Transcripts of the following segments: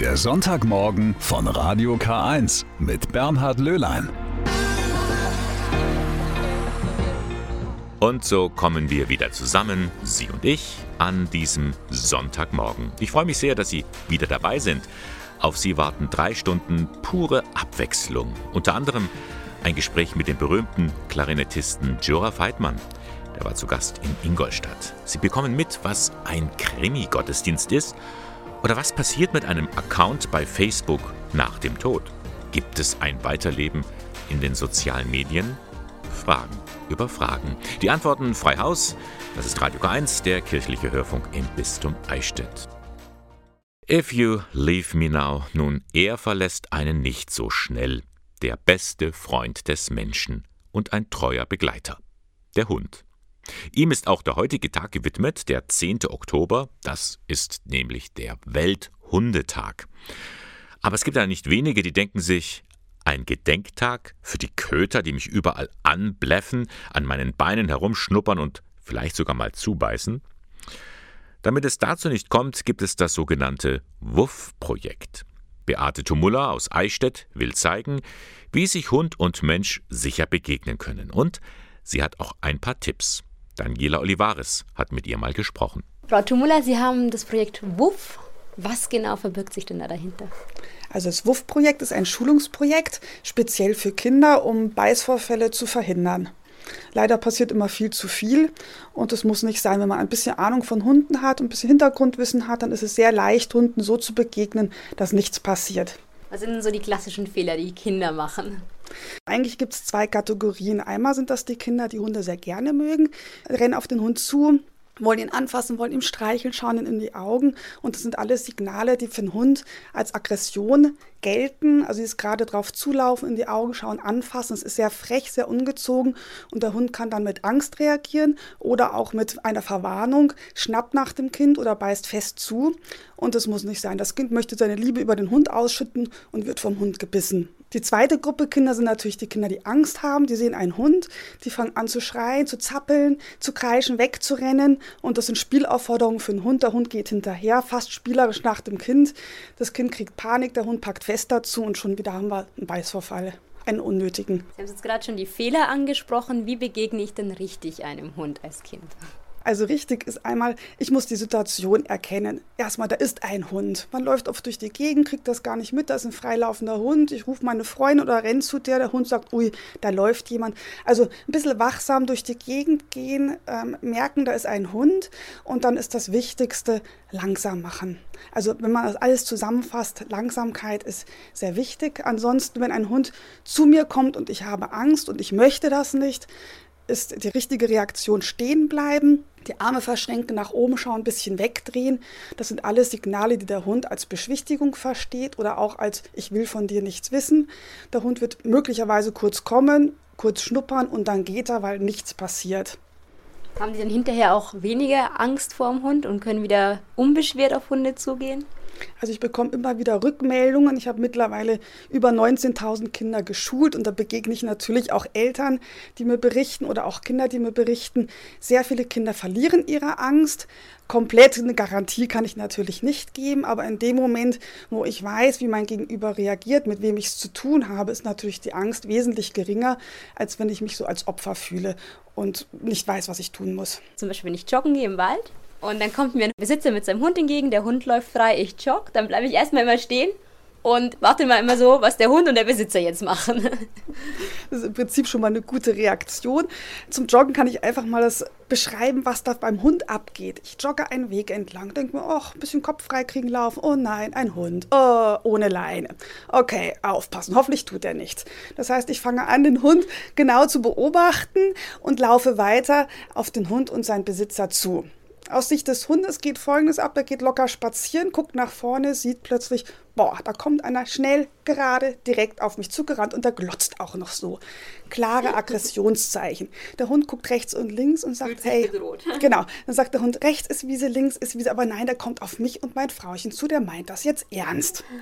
Der Sonntagmorgen von Radio K1 mit Bernhard Löhlein. Und so kommen wir wieder zusammen, Sie und ich, an diesem Sonntagmorgen. Ich freue mich sehr, dass Sie wieder dabei sind. Auf Sie warten drei Stunden pure Abwechslung. Unter anderem ein Gespräch mit dem berühmten Klarinettisten Jura Feitmann. Der war zu Gast in Ingolstadt. Sie bekommen mit, was ein Krimi-Gottesdienst ist oder was passiert mit einem Account bei Facebook nach dem Tod. Gibt es ein Weiterleben in den sozialen Medien? Fragen über Fragen. Die Antworten frei Haus. Das ist Radio K1, der kirchliche Hörfunk im Bistum Eichstätt. If you leave me now, nun, er verlässt einen nicht so schnell. Der beste Freund des Menschen und ein treuer Begleiter. Der Hund. Ihm ist auch der heutige Tag gewidmet, der 10. Oktober, das ist nämlich der Welthundetag. Aber es gibt ja nicht wenige, die denken sich, ein Gedenktag für die Köter, die mich überall anbläffen, an meinen Beinen herumschnuppern und vielleicht sogar mal zubeißen? Damit es dazu nicht kommt, gibt es das sogenannte WUF-Projekt. Beate Tumulla aus Eichstätt will zeigen, wie sich Hund und Mensch sicher begegnen können. Und sie hat auch ein paar Tipps. Daniela Olivares hat mit ihr mal gesprochen. Frau Tumula, Sie haben das Projekt WUF. Was genau verbirgt sich denn da dahinter? Also das WUF-Projekt ist ein Schulungsprojekt, speziell für Kinder, um Beißvorfälle zu verhindern. Leider passiert immer viel zu viel und das muss nicht sein. Wenn man ein bisschen Ahnung von Hunden hat und ein bisschen Hintergrundwissen hat, dann ist es sehr leicht, Hunden so zu begegnen, dass nichts passiert. Was sind denn so die klassischen Fehler, die Kinder machen? Eigentlich gibt es zwei Kategorien. Einmal sind das die Kinder, die Hunde sehr gerne mögen, rennen auf den Hund zu, wollen ihn anfassen, wollen ihm streicheln, schauen ihn in die Augen. Und das sind alles Signale, die für den Hund als Aggression gelten. Also ist gerade drauf zulaufen, in die Augen schauen, anfassen. Es ist sehr frech, sehr ungezogen. Und der Hund kann dann mit Angst reagieren oder auch mit einer Verwarnung, schnappt nach dem Kind oder beißt fest zu. Und das muss nicht sein. Das Kind möchte seine Liebe über den Hund ausschütten und wird vom Hund gebissen. Die zweite Gruppe Kinder sind natürlich die Kinder, die Angst haben. Die sehen einen Hund, die fangen an zu schreien, zu zappeln, zu kreischen, wegzurennen. Und das sind Spielaufforderungen für den Hund. Der Hund geht hinterher, fast spielerisch nach dem Kind. Das Kind kriegt Panik, der Hund packt fest dazu und schon wieder haben wir einen Beißvorfall einen unnötigen. Sie haben jetzt gerade schon die Fehler angesprochen. Wie begegne ich denn richtig einem Hund als Kind? Also richtig ist einmal, ich muss die Situation erkennen. Erstmal, da ist ein Hund. Man läuft oft durch die Gegend, kriegt das gar nicht mit, da ist ein freilaufender Hund. Ich rufe meine Freundin oder renne zu der, der Hund sagt, ui, da läuft jemand. Also ein bisschen wachsam durch die Gegend gehen, ähm, merken, da ist ein Hund und dann ist das Wichtigste, langsam machen. Also wenn man das alles zusammenfasst, Langsamkeit ist sehr wichtig. Ansonsten, wenn ein Hund zu mir kommt und ich habe Angst und ich möchte das nicht, ist die richtige Reaktion stehen bleiben, die Arme verschränken, nach oben schauen, ein bisschen wegdrehen. Das sind alles Signale, die der Hund als Beschwichtigung versteht oder auch als ich will von dir nichts wissen. Der Hund wird möglicherweise kurz kommen, kurz schnuppern und dann geht er, weil nichts passiert. Haben die dann hinterher auch weniger Angst vor dem Hund und können wieder unbeschwert auf Hunde zugehen? Also ich bekomme immer wieder Rückmeldungen. Ich habe mittlerweile über 19.000 Kinder geschult und da begegne ich natürlich auch Eltern, die mir berichten oder auch Kinder, die mir berichten. Sehr viele Kinder verlieren ihre Angst. Komplett eine Garantie kann ich natürlich nicht geben, aber in dem Moment, wo ich weiß, wie mein Gegenüber reagiert, mit wem ich es zu tun habe, ist natürlich die Angst wesentlich geringer, als wenn ich mich so als Opfer fühle und nicht weiß, was ich tun muss. Zum Beispiel, wenn ich joggen gehe im Wald und dann kommt mir ein Besitzer mit seinem Hund entgegen, der Hund läuft frei, ich jogge, dann bleibe ich erstmal immer stehen und warte mal immer so, was der Hund und der Besitzer jetzt machen. Das ist im Prinzip schon mal eine gute Reaktion. Zum Joggen kann ich einfach mal das beschreiben, was da beim Hund abgeht. Ich jogge einen Weg entlang, denke mir, oh, ein bisschen Kopf frei kriegen, laufen. Oh nein, ein Hund. Oh, ohne Leine. Okay, aufpassen. Hoffentlich tut er nichts. Das heißt, ich fange an, den Hund genau zu beobachten und laufe weiter auf den Hund und seinen Besitzer zu. Aus Sicht des Hundes geht Folgendes ab, der geht locker spazieren, guckt nach vorne, sieht plötzlich, boah, da kommt einer schnell, gerade, direkt auf mich zugerannt und der glotzt auch noch so. Klare Aggressionszeichen. Der Hund guckt rechts und links und sagt, hey, bedroht. genau, dann sagt der Hund, rechts ist Wiese, links ist Wiese, aber nein, der kommt auf mich und mein Frauchen zu, der meint das jetzt ernst.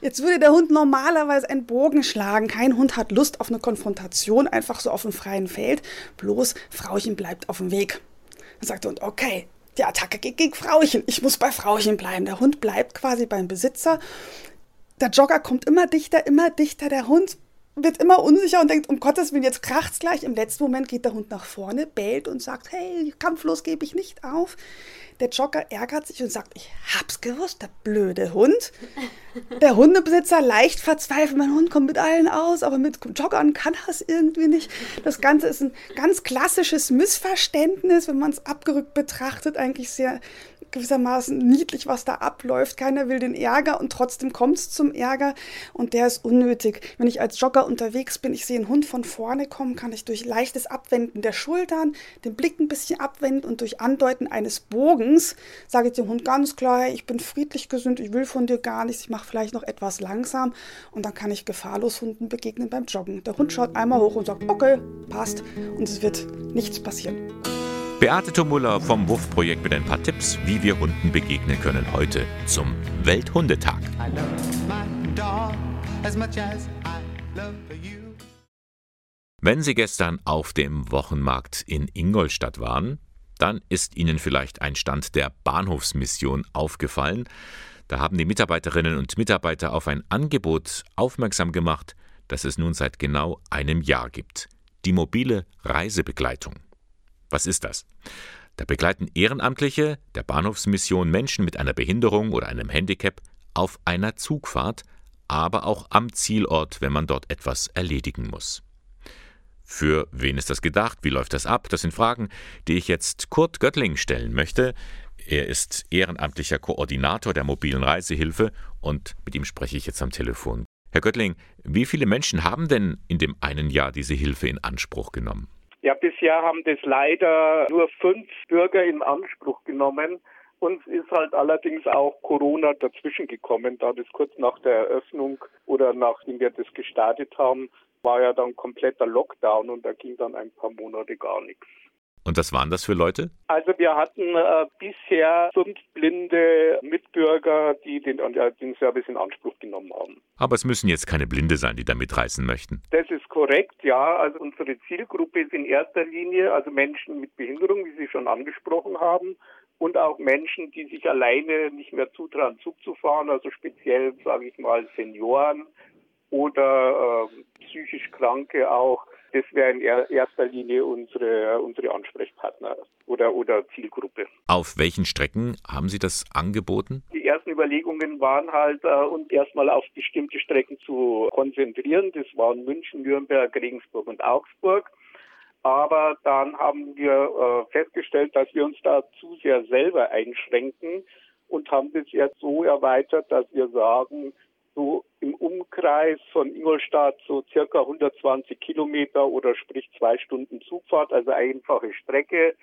Jetzt würde der Hund normalerweise einen Bogen schlagen. Kein Hund hat Lust auf eine Konfrontation, einfach so auf dem freien Feld. Bloß Frauchen bleibt auf dem Weg. Dann sagt der Hund, okay, die Attacke geht gegen Frauchen. Ich muss bei Frauchen bleiben. Der Hund bleibt quasi beim Besitzer. Der Jogger kommt immer dichter, immer dichter. Der Hund wird immer unsicher und denkt, um Gottes Willen, jetzt kracht's gleich. Im letzten Moment geht der Hund nach vorne, bellt und sagt, hey, kampflos gebe ich nicht auf. Der Jogger ärgert sich und sagt, ich hab's gewusst, der blöde Hund. Der Hundebesitzer leicht verzweifelt, mein Hund kommt mit allen aus, aber mit Joggern kann er es irgendwie nicht. Das Ganze ist ein ganz klassisches Missverständnis, wenn man es abgerückt betrachtet, eigentlich sehr gewissermaßen niedlich, was da abläuft. Keiner will den Ärger und trotzdem kommt es zum Ärger und der ist unnötig. Wenn ich als Jogger unterwegs bin, ich sehe einen Hund von vorne kommen, kann ich durch leichtes Abwenden der Schultern den Blick ein bisschen abwenden und durch Andeuten eines Bogens sage ich dem Hund ganz klar, ich bin friedlich gesund, ich will von dir gar nichts, ich mache vielleicht noch etwas langsam und dann kann ich gefahrlos Hunden begegnen beim Joggen. Der Hund schaut einmal hoch und sagt, okay, passt und es wird nichts passieren. Beate Tomuller vom WUF-Projekt mit ein paar Tipps, wie wir Hunden begegnen können heute zum Welthundetag. Wenn Sie gestern auf dem Wochenmarkt in Ingolstadt waren, dann ist Ihnen vielleicht ein Stand der Bahnhofsmission aufgefallen. Da haben die Mitarbeiterinnen und Mitarbeiter auf ein Angebot aufmerksam gemacht, das es nun seit genau einem Jahr gibt. Die mobile Reisebegleitung. Was ist das? Da begleiten Ehrenamtliche der Bahnhofsmission Menschen mit einer Behinderung oder einem Handicap auf einer Zugfahrt, aber auch am Zielort, wenn man dort etwas erledigen muss. Für wen ist das gedacht? Wie läuft das ab? Das sind Fragen, die ich jetzt Kurt Göttling stellen möchte. Er ist ehrenamtlicher Koordinator der mobilen Reisehilfe und mit ihm spreche ich jetzt am Telefon. Herr Göttling, wie viele Menschen haben denn in dem einen Jahr diese Hilfe in Anspruch genommen? Ja, bisher haben das leider nur fünf Bürger in Anspruch genommen. Uns ist halt allerdings auch Corona dazwischen gekommen, da das kurz nach der Eröffnung oder nachdem wir das gestartet haben, war ja dann kompletter Lockdown und da ging dann ein paar Monate gar nichts. Und was waren das für Leute? Also wir hatten äh, bisher fünf blinde Mitbürger, die den, den Service in Anspruch genommen haben. Aber es müssen jetzt keine Blinde sein, die da mitreisen möchten. Das ist korrekt, ja. Also unsere Zielgruppe ist in erster Linie also Menschen mit Behinderung, wie Sie schon angesprochen haben, und auch Menschen, die sich alleine nicht mehr zutrauen, Zug zu fahren, also speziell, sage ich mal, Senioren oder äh, psychisch Kranke auch das wäre in erster Linie unsere, unsere Ansprechpartner oder, oder Zielgruppe. Auf welchen Strecken haben Sie das angeboten? Die ersten Überlegungen waren halt, äh, uns erstmal auf bestimmte Strecken zu konzentrieren. Das waren München, Nürnberg, Regensburg und Augsburg. Aber dann haben wir äh, festgestellt, dass wir uns da zu sehr selber einschränken und haben das jetzt so erweitert, dass wir sagen, so im Umkreis von Ingolstadt so circa 120 Kilometer oder sprich zwei Stunden Zugfahrt, also einfache Strecke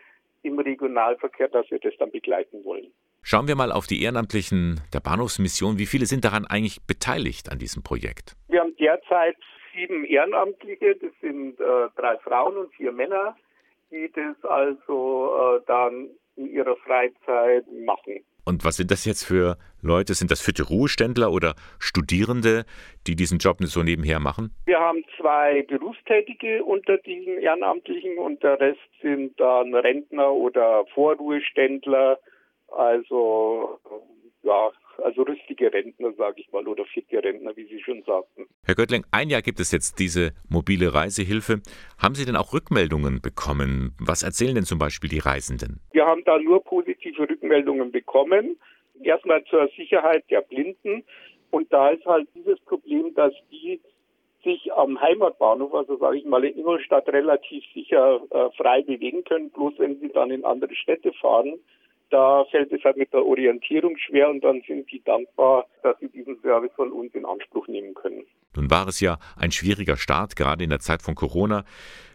im Regionalverkehr, dass wir das dann begleiten wollen. Schauen wir mal auf die Ehrenamtlichen der Bahnhofsmission. Wie viele sind daran eigentlich beteiligt an diesem Projekt? Wir haben derzeit sieben Ehrenamtliche, das sind äh, drei Frauen und vier Männer, die das also äh, dann in ihrer Freizeit machen. Und was sind das jetzt für Leute? Sind das fitte Ruheständler oder Studierende, die diesen Job so nebenher machen? Wir haben zwei Berufstätige unter diesen Ehrenamtlichen und der Rest sind dann Rentner oder Vorruheständler. Also ja, also rüstige Rentner, sage ich mal, oder fitte Rentner, wie Sie schon sagten. Herr Göttling, ein Jahr gibt es jetzt diese mobile Reisehilfe. Haben Sie denn auch Rückmeldungen bekommen? Was erzählen denn zum Beispiel die Reisenden? Wir haben da nur positive Rückmeldungen bekommen. Erstmal zur Sicherheit der Blinden. Und da ist halt dieses Problem, dass die sich am Heimatbahnhof, also sage ich mal in Ingolstadt, relativ sicher äh, frei bewegen können. Bloß wenn sie dann in andere Städte fahren, da fällt es halt mit der Orientierung schwer und dann sind sie dankbar, dass sie diesen Service von uns in Anspruch nehmen können. Nun war es ja ein schwieriger Start, gerade in der Zeit von Corona.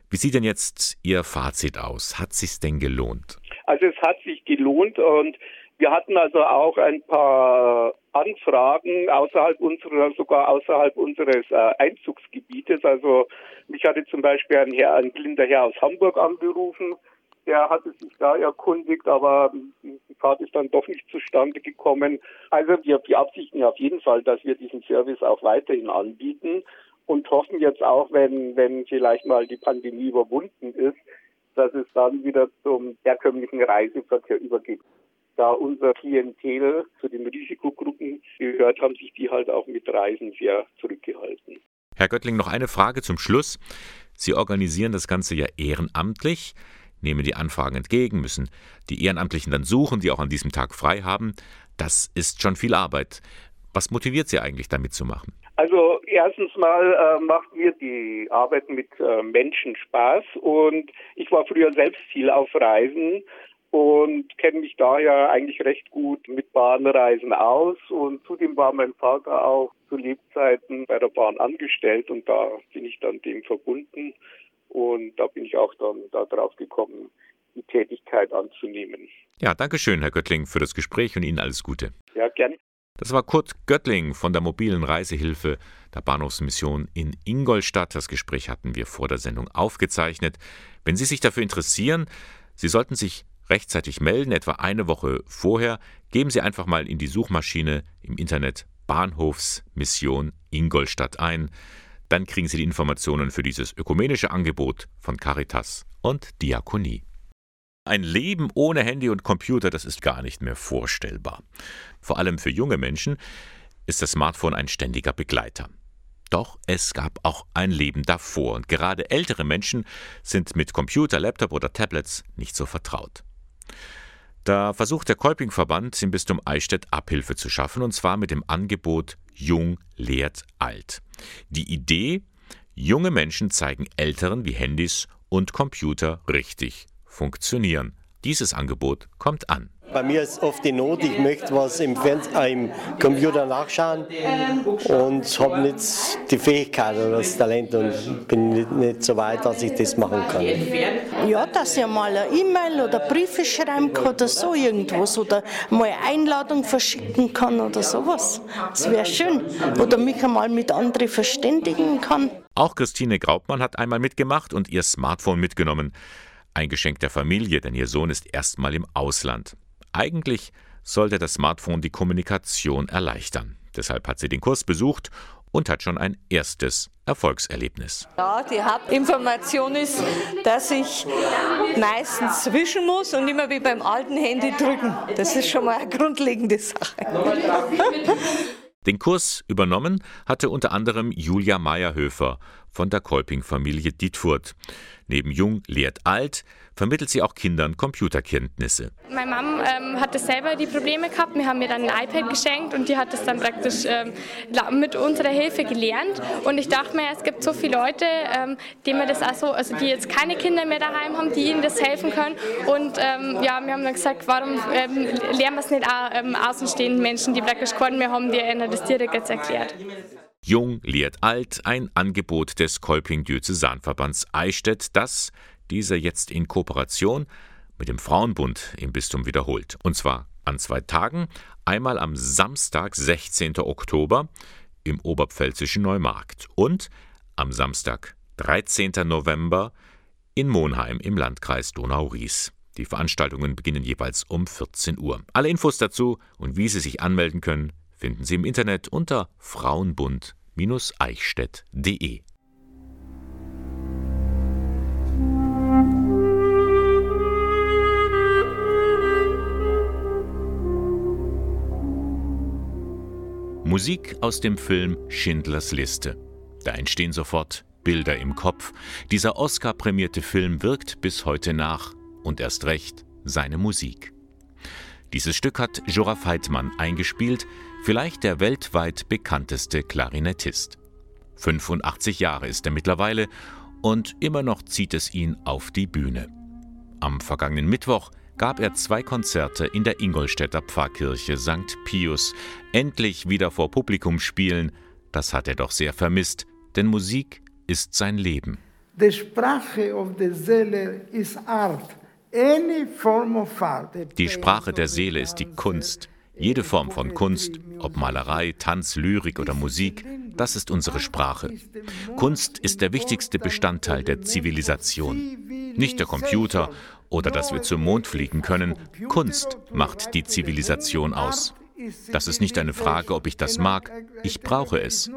Wie sieht denn jetzt Ihr Fazit aus? Hat sich denn gelohnt? Also es hat sich gelohnt und wir hatten also auch ein paar Anfragen außerhalb unserer, sogar außerhalb unseres äh, Einzugsgebietes. Also mich hatte zum Beispiel ein, Herr, ein blinder Herr aus Hamburg angerufen, der hatte sich da erkundigt, aber die Fahrt ist dann doch nicht zustande gekommen. Also wir beabsichtigen auf jeden Fall, dass wir diesen Service auch weiterhin anbieten und hoffen jetzt auch, wenn, wenn vielleicht mal die Pandemie überwunden ist, dass es dann wieder zum herkömmlichen Reiseverkehr übergeht. Da unser Klientel zu den Risikogruppen gehört, haben sich die halt auch mit Reisen sehr zurückgehalten. Herr Göttling, noch eine Frage zum Schluss. Sie organisieren das Ganze ja ehrenamtlich, nehmen die Anfragen entgegen, müssen die Ehrenamtlichen dann suchen, die auch an diesem Tag frei haben. Das ist schon viel Arbeit. Was motiviert Sie eigentlich damit zu machen? Also erstens mal äh, macht mir die Arbeit mit äh, Menschen Spaß und ich war früher selbst viel auf Reisen und kenne mich daher eigentlich recht gut mit Bahnreisen aus und zudem war mein Vater auch zu Lebzeiten bei der Bahn angestellt und da bin ich dann dem verbunden und da bin ich auch dann darauf gekommen, die Tätigkeit anzunehmen. Ja, danke schön, Herr Göttling, für das Gespräch und Ihnen alles Gute. Ja, gerne. Das war Kurt Göttling von der mobilen Reisehilfe der Bahnhofsmission in Ingolstadt. Das Gespräch hatten wir vor der Sendung aufgezeichnet. Wenn Sie sich dafür interessieren, Sie sollten sich rechtzeitig melden, etwa eine Woche vorher. Geben Sie einfach mal in die Suchmaschine im Internet Bahnhofsmission Ingolstadt ein. Dann kriegen Sie die Informationen für dieses ökumenische Angebot von Caritas und Diakonie. Ein Leben ohne Handy und Computer, das ist gar nicht mehr vorstellbar. Vor allem für junge Menschen ist das Smartphone ein ständiger Begleiter. Doch es gab auch ein Leben davor und gerade ältere Menschen sind mit Computer, Laptop oder Tablets nicht so vertraut. Da versucht der Kolpingverband im Bistum Eichstätt Abhilfe zu schaffen und zwar mit dem Angebot Jung lehrt alt. Die Idee, junge Menschen zeigen Älteren, wie Handys und Computer richtig funktionieren. Dieses Angebot kommt an. Bei mir ist oft die Not, ich möchte was im, äh, im Computer nachschauen und habe nicht die Fähigkeit oder das Talent und bin nicht, nicht, so weit, dass ich das machen kann. Ja, dass ich mal eine E-Mail oder Briefe schreiben kann oder so irgendwas oder mal eine Einladung verschicken kann oder sowas. Das wäre schön. Oder mich einmal mit anderen verständigen kann. Auch Christine Graubmann hat einmal mitgemacht und ihr Smartphone mitgenommen. Ein Geschenk der Familie, denn ihr Sohn ist erstmal im Ausland. Eigentlich sollte das Smartphone die Kommunikation erleichtern. Deshalb hat sie den Kurs besucht und hat schon ein erstes Erfolgserlebnis. Ja, die Hauptinformation ist, dass ich meistens zwischen muss und immer wie beim alten Handy drücken. Das ist schon mal eine grundlegende Sache. Den Kurs übernommen hatte unter anderem Julia Meyerhöfer von der Kolping-Familie Dietfurt. Neben Jung lehrt alt vermittelt sie auch Kindern Computerkenntnisse. Meine Mom ähm, hatte selber die Probleme gehabt. Wir haben mir dann ein iPad geschenkt und die hat es dann praktisch ähm, mit unserer Hilfe gelernt. Und ich dachte mir, es gibt so viele Leute, ähm, die mir das auch so, also die jetzt keine Kinder mehr daheim haben, die ihnen das helfen können. Und ähm, ja, wir haben dann gesagt, warum ähm, lernen wir es nicht auch ähm, außenstehenden Menschen, die praktisch keinen mehr haben, die ihnen das direkt jetzt erklärt. Jung lehrt alt, ein Angebot des Kolping-Diözesanverbands Eichstätt, das dieser jetzt in Kooperation mit dem Frauenbund im Bistum wiederholt. Und zwar an zwei Tagen, einmal am Samstag, 16. Oktober im oberpfälzischen Neumarkt und am Samstag, 13. November in Monheim im Landkreis Donau-Ries. Die Veranstaltungen beginnen jeweils um 14 Uhr. Alle Infos dazu und wie Sie sich anmelden können, finden Sie im Internet unter frauenbund-eichstätt.de. Musik aus dem Film Schindlers Liste. Da entstehen sofort Bilder im Kopf. Dieser Oscar-prämierte Film wirkt bis heute nach und erst recht seine Musik. Dieses Stück hat Jora Heidmann eingespielt, vielleicht der weltweit bekannteste Klarinettist. 85 Jahre ist er mittlerweile und immer noch zieht es ihn auf die Bühne. Am vergangenen Mittwoch gab er zwei Konzerte in der Ingolstädter Pfarrkirche St. Pius. Endlich wieder vor Publikum spielen, das hat er doch sehr vermisst, denn Musik ist sein Leben. Die Sprache of the Seele ist Art. Die Sprache der Seele ist die Kunst. Jede Form von Kunst, ob Malerei, Tanz, Lyrik oder Musik, das ist unsere Sprache. Kunst ist der wichtigste Bestandteil der Zivilisation. Nicht der Computer oder dass wir zum Mond fliegen können. Kunst macht die Zivilisation aus. Das ist nicht eine Frage, ob ich das mag, ich brauche es.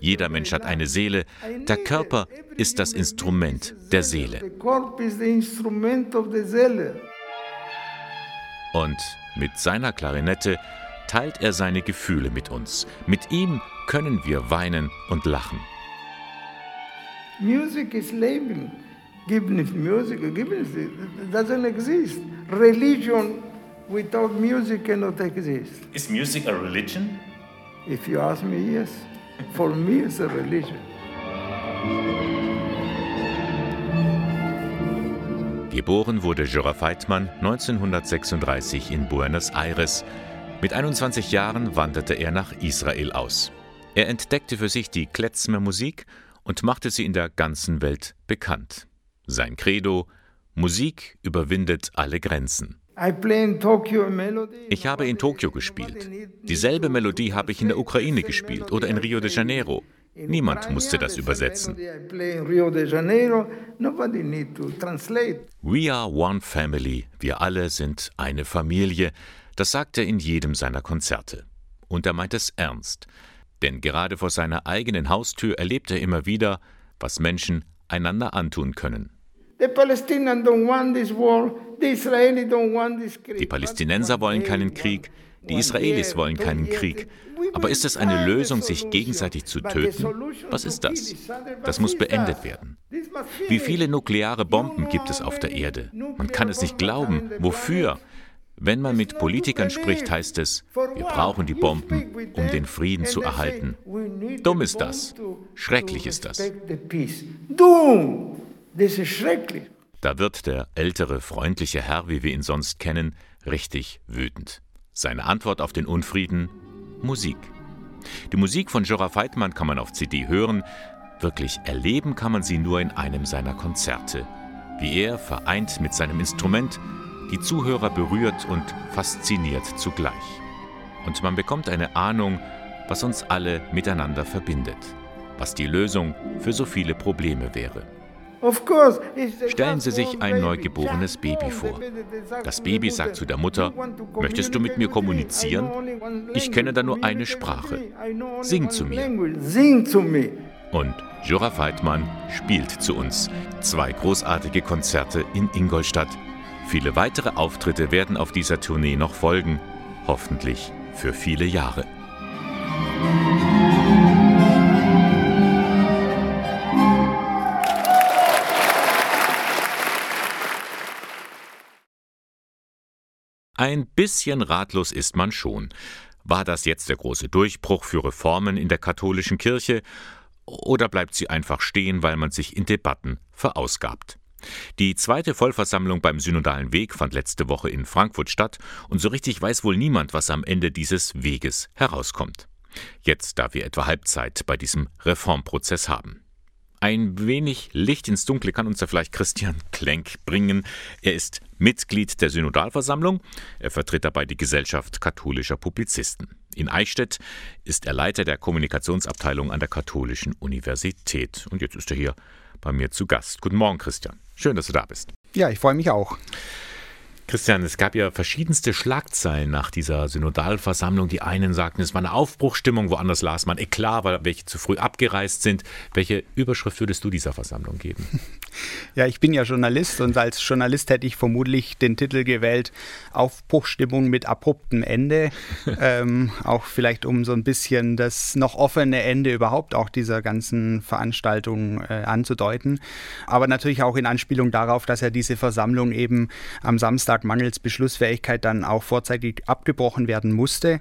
Jeder Mensch hat eine Seele, der Körper ist das Instrument der Seele. Und mit seiner Klarinette teilt er seine Gefühle mit uns. Mit ihm können wir weinen und lachen. Music is Leben. Given if music, given if it doesn't exist. Religion without music cannot exist. Is music a religion? If you ask me, yes. For me, it's a religion. Geboren wurde Jura Feitmann 1936 in Buenos Aires. Mit 21 Jahren wanderte er nach Israel aus. Er entdeckte für sich die Klezmer Musik und machte sie in der ganzen Welt bekannt. Sein Credo: Musik überwindet alle Grenzen. Ich habe in Tokio gespielt. Dieselbe Melodie habe ich in der Ukraine gespielt oder in Rio de Janeiro. Niemand musste das übersetzen. We are one family. Wir alle sind eine Familie. Das sagt er in jedem seiner Konzerte. Und er meint es ernst. Denn gerade vor seiner eigenen Haustür erlebt er immer wieder, was Menschen einander antun können. Die Palästinenser wollen keinen Krieg, die Israelis wollen keinen Krieg. Aber ist es eine Lösung, sich gegenseitig zu töten? Was ist das? Das muss beendet werden. Wie viele nukleare Bomben gibt es auf der Erde? Man kann es nicht glauben. Wofür? Wenn man mit Politikern spricht, heißt es, wir brauchen die Bomben, um den Frieden zu erhalten. Dumm ist das. Schrecklich ist das. Das ist schrecklich. Da wird der ältere, freundliche Herr, wie wir ihn sonst kennen, richtig wütend. Seine Antwort auf den Unfrieden? Musik. Die Musik von Jora Feitmann kann man auf CD hören, wirklich erleben kann man sie nur in einem seiner Konzerte. Wie er, vereint mit seinem Instrument, die Zuhörer berührt und fasziniert zugleich. Und man bekommt eine Ahnung, was uns alle miteinander verbindet, was die Lösung für so viele Probleme wäre. Stellen Sie sich ein neugeborenes Baby vor. Das Baby sagt zu der Mutter, möchtest du mit mir kommunizieren? Ich kenne da nur eine Sprache. Sing zu mir. Und Jura Feitmann spielt zu uns. Zwei großartige Konzerte in Ingolstadt. Viele weitere Auftritte werden auf dieser Tournee noch folgen. Hoffentlich für viele Jahre. Ein bisschen ratlos ist man schon. War das jetzt der große Durchbruch für Reformen in der katholischen Kirche oder bleibt sie einfach stehen, weil man sich in Debatten verausgabt? Die zweite Vollversammlung beim Synodalen Weg fand letzte Woche in Frankfurt statt und so richtig weiß wohl niemand, was am Ende dieses Weges herauskommt. Jetzt, da wir etwa Halbzeit bei diesem Reformprozess haben. Ein wenig Licht ins Dunkle kann uns ja vielleicht Christian Klenk bringen. Er ist Mitglied der Synodalversammlung. Er vertritt dabei die Gesellschaft katholischer Publizisten. In Eichstätt ist er Leiter der Kommunikationsabteilung an der Katholischen Universität. Und jetzt ist er hier bei mir zu Gast. Guten Morgen, Christian. Schön, dass du da bist. Ja, ich freue mich auch. Christian, es gab ja verschiedenste Schlagzeilen nach dieser Synodalversammlung. Die einen sagten, es war eine Aufbruchstimmung, woanders las man Eklat, weil welche zu früh abgereist sind. Welche Überschrift würdest du dieser Versammlung geben? Ja, ich bin ja Journalist und als Journalist hätte ich vermutlich den Titel gewählt Aufbruchstimmung mit abruptem Ende. ähm, auch vielleicht um so ein bisschen das noch offene Ende überhaupt auch dieser ganzen Veranstaltung äh, anzudeuten. Aber natürlich auch in Anspielung darauf, dass ja diese Versammlung eben am Samstag Bundestag mangels Beschlussfähigkeit dann auch vorzeitig abgebrochen werden musste.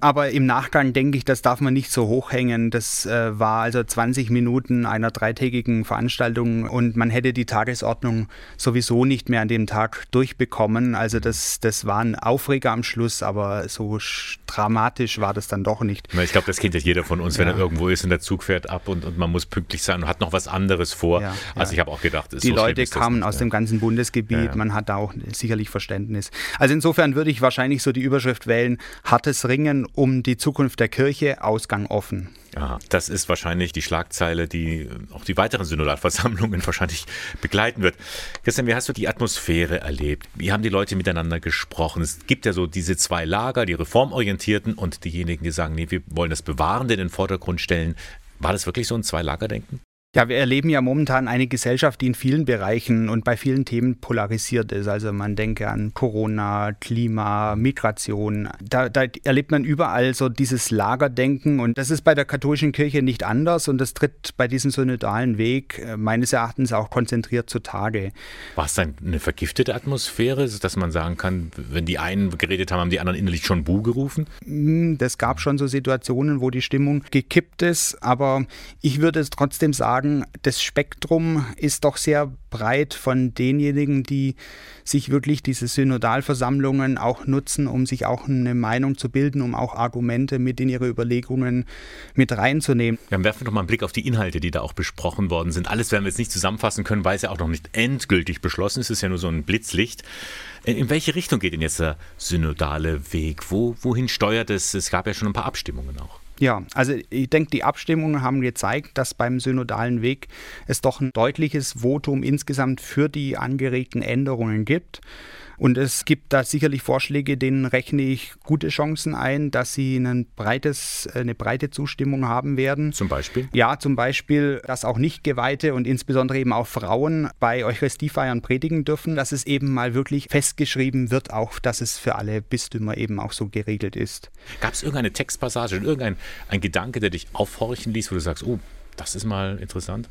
Aber im Nachgang denke ich, das darf man nicht so hochhängen. Das äh, war also 20 Minuten einer dreitägigen Veranstaltung und man hätte die Tagesordnung sowieso nicht mehr an dem Tag durchbekommen. Also das, das war ein Aufreger am Schluss, aber so dramatisch war das dann doch nicht. Ich glaube, das kennt ja jeder von uns, wenn ja. er irgendwo ist und der Zug fährt ab und, und man muss pünktlich sein und hat noch was anderes vor. Ja, also ich habe auch gedacht, die so Leute kamen aus dem ganzen Bundesgebiet, man hat da auch sicherlich Verständnis. Also insofern würde ich wahrscheinlich so die Überschrift wählen, hartes Ringen um die Zukunft der Kirche, Ausgang offen. Aha, das ist wahrscheinlich die Schlagzeile, die auch die weiteren Synodalversammlungen wahrscheinlich begleiten wird. Christian, wie hast du die Atmosphäre erlebt? Wie haben die Leute miteinander gesprochen? Es gibt ja so diese zwei Lager, die Reformorientierten und diejenigen, die sagen, nee, wir wollen das Bewahrende in den Vordergrund stellen. War das wirklich so ein Zwei-Lager-Denken? Ja, wir erleben ja momentan eine Gesellschaft, die in vielen Bereichen und bei vielen Themen polarisiert ist. Also man denke an Corona, Klima, Migration. Da, da, erlebt man überall so dieses Lagerdenken und das ist bei der katholischen Kirche nicht anders und das tritt bei diesem synodalen Weg äh, meines Erachtens auch konzentriert zutage. War es dann eine vergiftete Atmosphäre, dass man sagen kann, wenn die einen geredet haben, haben die anderen innerlich schon Bu gerufen? Hm, das gab schon so Situationen, wo die Stimmung gekippt ist, aber ich würde es trotzdem sagen, sagen, das Spektrum ist doch sehr breit von denjenigen, die sich wirklich diese Synodalversammlungen auch nutzen, um sich auch eine Meinung zu bilden, um auch Argumente mit in ihre Überlegungen mit reinzunehmen. Ja, werfen wir doch mal einen Blick auf die Inhalte, die da auch besprochen worden sind. Alles werden wir jetzt nicht zusammenfassen können, weil es ja auch noch nicht endgültig beschlossen ist. Es ist ja nur so ein Blitzlicht. In welche Richtung geht denn jetzt der synodale Weg? Wo, wohin steuert es? Es gab ja schon ein paar Abstimmungen auch. Ja, also ich denke, die Abstimmungen haben gezeigt, dass beim synodalen Weg es doch ein deutliches Votum insgesamt für die angeregten Änderungen gibt. Und es gibt da sicherlich Vorschläge, denen rechne ich gute Chancen ein, dass sie ein breites, eine breite Zustimmung haben werden. Zum Beispiel? Ja, zum Beispiel, dass auch Nicht-Geweihte und insbesondere eben auch Frauen bei Eucharistiefeiern predigen dürfen, dass es eben mal wirklich festgeschrieben wird, auch dass es für alle Bistümer eben auch so geregelt ist. Gab es irgendeine Textpassage, irgendein ein Gedanke, der dich aufhorchen ließ, wo du sagst, oh, das ist mal interessant?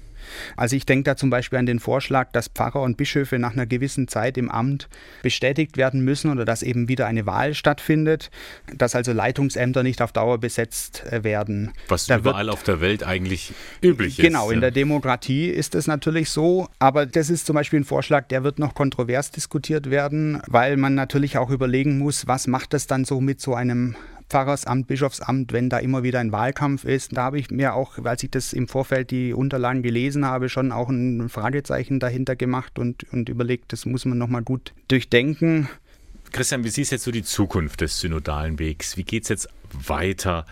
Also ich denke da zum Beispiel an den Vorschlag, dass Pfarrer und Bischöfe nach einer gewissen Zeit im Amt bestätigt werden müssen oder dass eben wieder eine Wahl stattfindet, dass also Leitungsämter nicht auf Dauer besetzt äh, werden. Was da überall wird, auf der Welt eigentlich üblich ist. Genau, in der Demokratie ist es natürlich so, aber das ist zum Beispiel ein Vorschlag, der wird noch kontrovers diskutiert werden, weil man natürlich auch überlegen muss, was macht das dann so mit so einem Pfarrersamt, Bischofsamt, wenn da immer wieder ein Wahlkampf ist. Da habe ich mir auch, als ich das im Vorfeld die Unterlagen gelesen habe, schon auch ein Fragezeichen dahinter gemacht und, und überlegt, das muss man nochmal gut durchdenken. Christian, wie siehst du jetzt so die Zukunft des synodalen Wegs? Wie geht es jetzt weiter?